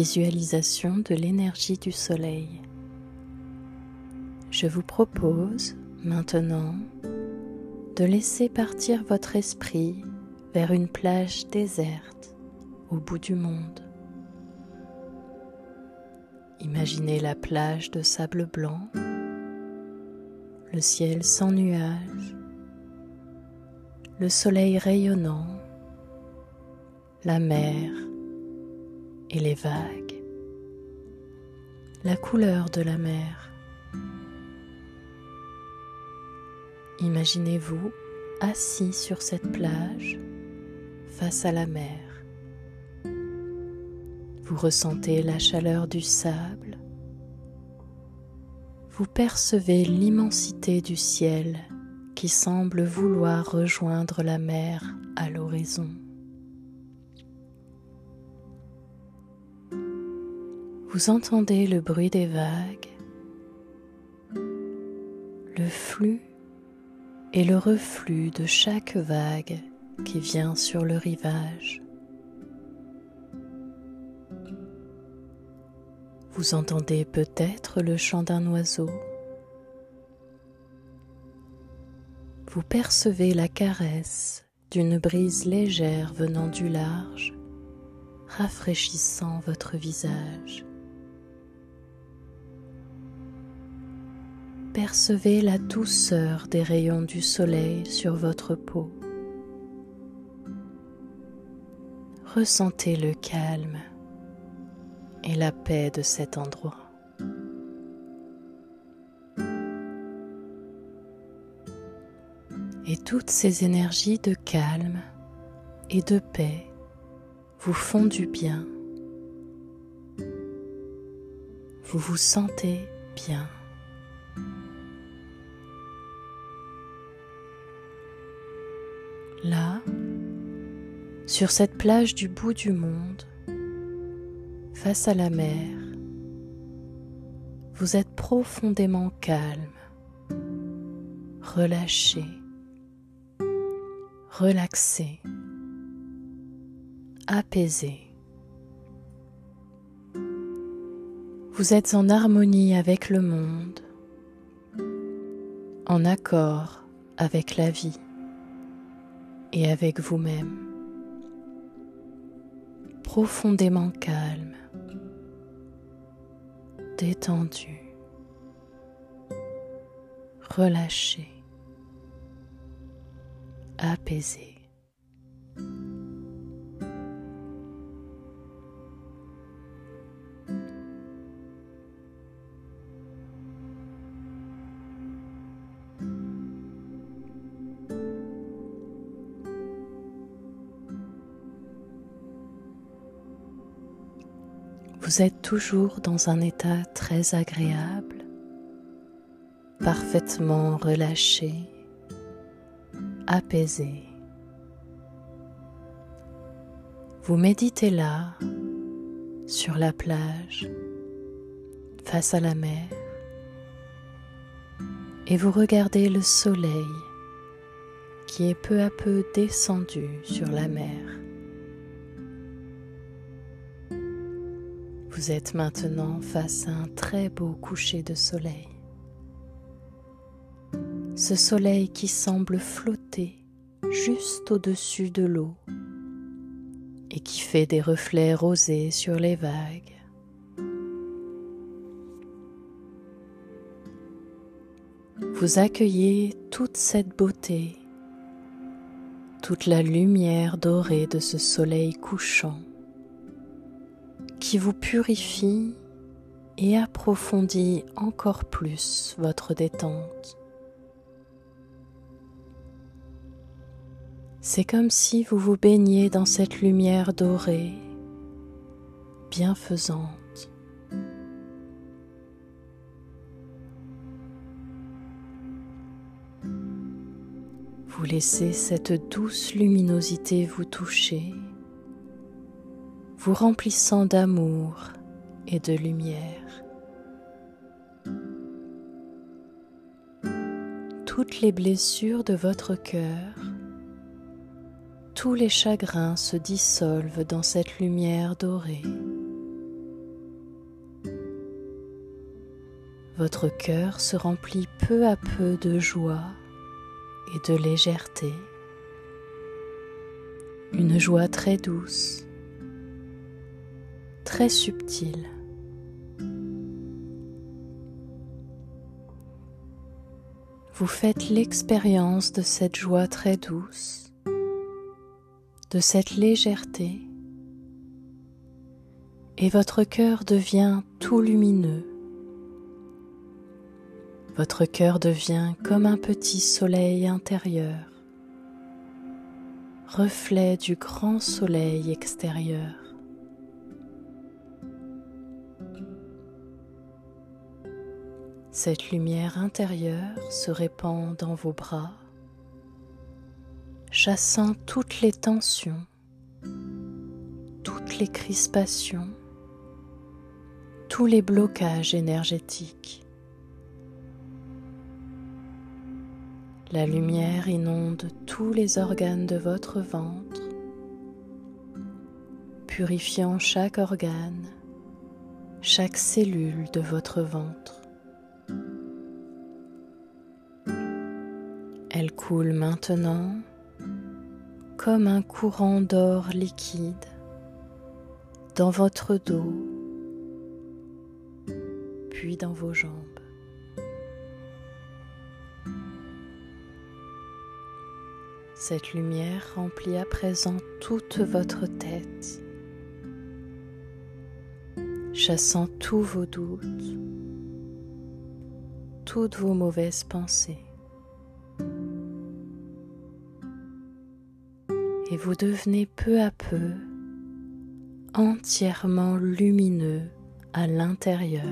visualisation de l'énergie du soleil. Je vous propose maintenant de laisser partir votre esprit vers une plage déserte au bout du monde. Imaginez la plage de sable blanc, le ciel sans nuages, le soleil rayonnant, la mer et les vagues, la couleur de la mer. Imaginez-vous assis sur cette plage face à la mer. Vous ressentez la chaleur du sable. Vous percevez l'immensité du ciel qui semble vouloir rejoindre la mer à l'horizon. Vous entendez le bruit des vagues, le flux et le reflux de chaque vague qui vient sur le rivage. Vous entendez peut-être le chant d'un oiseau. Vous percevez la caresse d'une brise légère venant du large, rafraîchissant votre visage. Percevez la douceur des rayons du soleil sur votre peau. Ressentez le calme et la paix de cet endroit. Et toutes ces énergies de calme et de paix vous font du bien. Vous vous sentez bien. Là, sur cette plage du bout du monde, face à la mer, vous êtes profondément calme, relâché, relaxé, apaisé. Vous êtes en harmonie avec le monde, en accord avec la vie et avec vous-même, profondément calme détendu, relâché, apaisé. Vous êtes toujours dans un état très agréable, parfaitement relâché, apaisé. Vous méditez là, sur la plage, face à la mer, et vous regardez le soleil qui est peu à peu descendu sur la mer. Vous êtes maintenant face à un très beau coucher de soleil. Ce soleil qui semble flotter juste au-dessus de l'eau et qui fait des reflets rosés sur les vagues. Vous accueillez toute cette beauté, toute la lumière dorée de ce soleil couchant qui vous purifie et approfondit encore plus votre détente. C'est comme si vous vous baigniez dans cette lumière dorée, bienfaisante. Vous laissez cette douce luminosité vous toucher vous remplissant d'amour et de lumière. Toutes les blessures de votre cœur, tous les chagrins se dissolvent dans cette lumière dorée. Votre cœur se remplit peu à peu de joie et de légèreté, une joie très douce très subtile. Vous faites l'expérience de cette joie très douce, de cette légèreté, et votre cœur devient tout lumineux. Votre cœur devient comme un petit soleil intérieur, reflet du grand soleil extérieur. Cette lumière intérieure se répand dans vos bras, chassant toutes les tensions, toutes les crispations, tous les blocages énergétiques. La lumière inonde tous les organes de votre ventre, purifiant chaque organe, chaque cellule de votre ventre. Elle coule maintenant comme un courant d'or liquide dans votre dos, puis dans vos jambes. Cette lumière remplit à présent toute votre tête, chassant tous vos doutes, toutes vos mauvaises pensées. Vous devenez peu à peu entièrement lumineux à l'intérieur.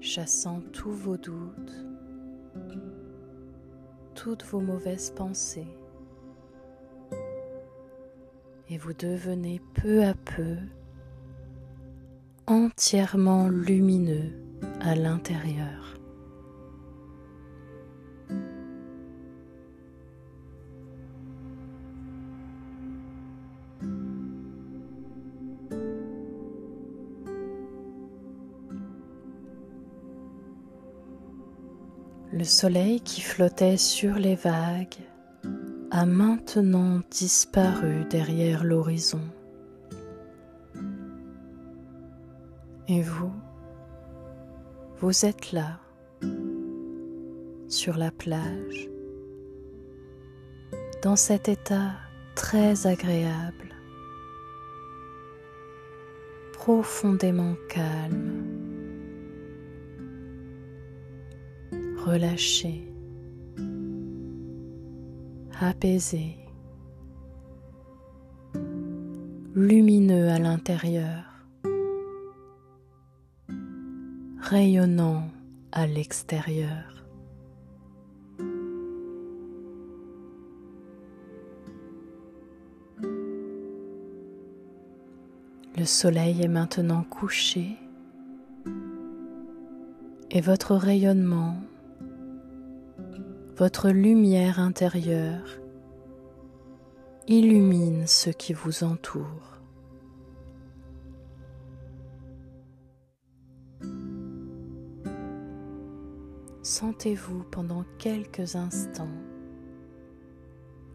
chassant tous vos doutes, toutes vos mauvaises pensées, et vous devenez peu à peu entièrement lumineux à l'intérieur. Le soleil qui flottait sur les vagues a maintenant disparu derrière l'horizon. Et vous, vous êtes là, sur la plage, dans cet état très agréable, profondément calme, relâché, apaisé, lumineux à l'intérieur. Rayonnant à l'extérieur. Le soleil est maintenant couché et votre rayonnement, votre lumière intérieure illumine ce qui vous entoure. Sentez-vous pendant quelques instants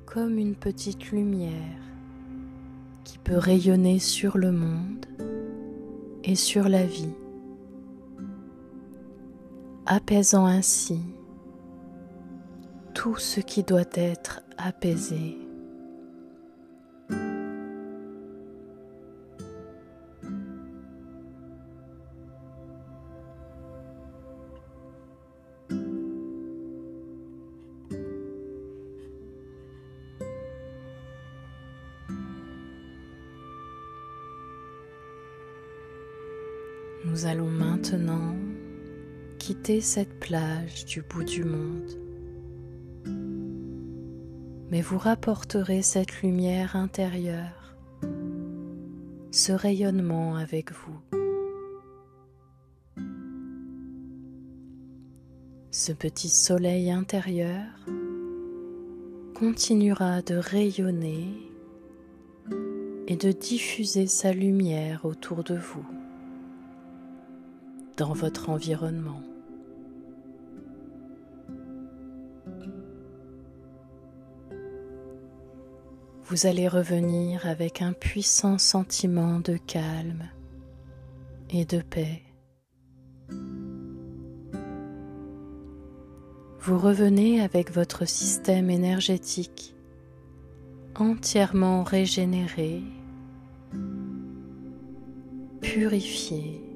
comme une petite lumière qui peut rayonner sur le monde et sur la vie, apaisant ainsi tout ce qui doit être apaisé. Allons maintenant quitter cette plage du bout du monde. Mais vous rapporterez cette lumière intérieure, ce rayonnement avec vous. Ce petit soleil intérieur continuera de rayonner et de diffuser sa lumière autour de vous, dans votre environnement. Vous allez revenir avec un puissant sentiment de calme et de paix. Vous revenez avec votre système énergétique entièrement régénéré, purifié,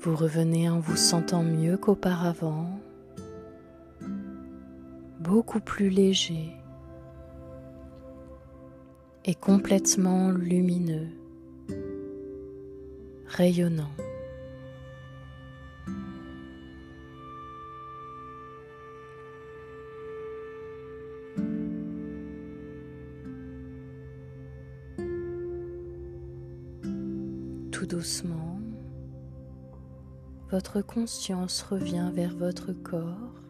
Vous revenez en vous sentant mieux qu'auparavant, beaucoup plus léger et complètement lumineux, rayonnant. Doucement, votre conscience revient vers votre corps,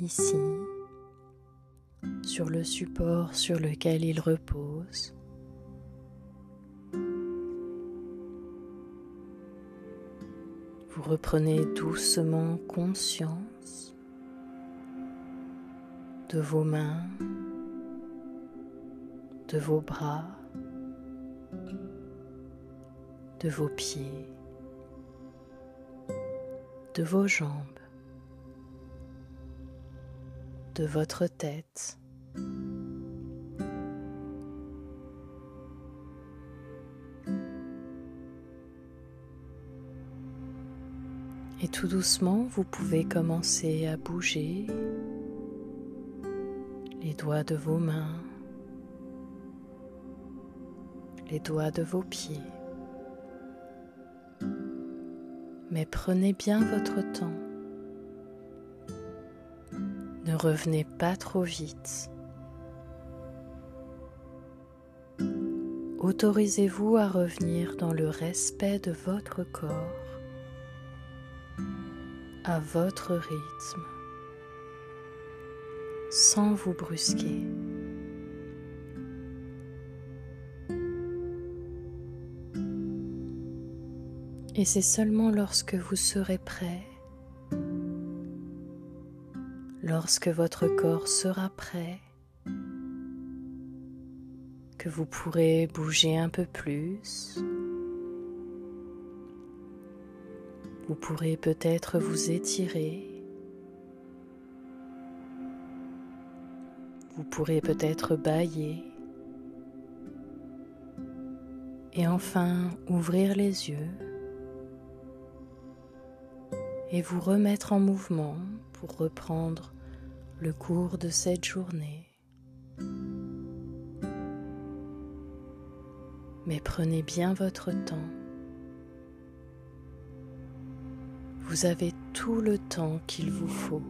ici, sur le support sur lequel il repose. Vous reprenez doucement conscience de vos mains, de vos bras, de vos pieds, de vos jambes, de votre tête. Et tout doucement, vous pouvez commencer à bouger les doigts de vos mains, les doigts de vos pieds. Mais prenez bien votre temps. Ne revenez pas trop vite. Autorisez-vous à revenir dans le respect de votre corps à votre rythme sans vous brusquer. Et c'est seulement lorsque vous serez prêt, lorsque votre corps sera prêt, que vous pourrez bouger un peu plus, Vous pourrez peut-être vous étirer. Vous pourrez peut-être bailler. Et enfin ouvrir les yeux et vous remettre en mouvement pour reprendre le cours de cette journée. Mais prenez bien votre temps. Vous avez tout le temps qu'il vous faut.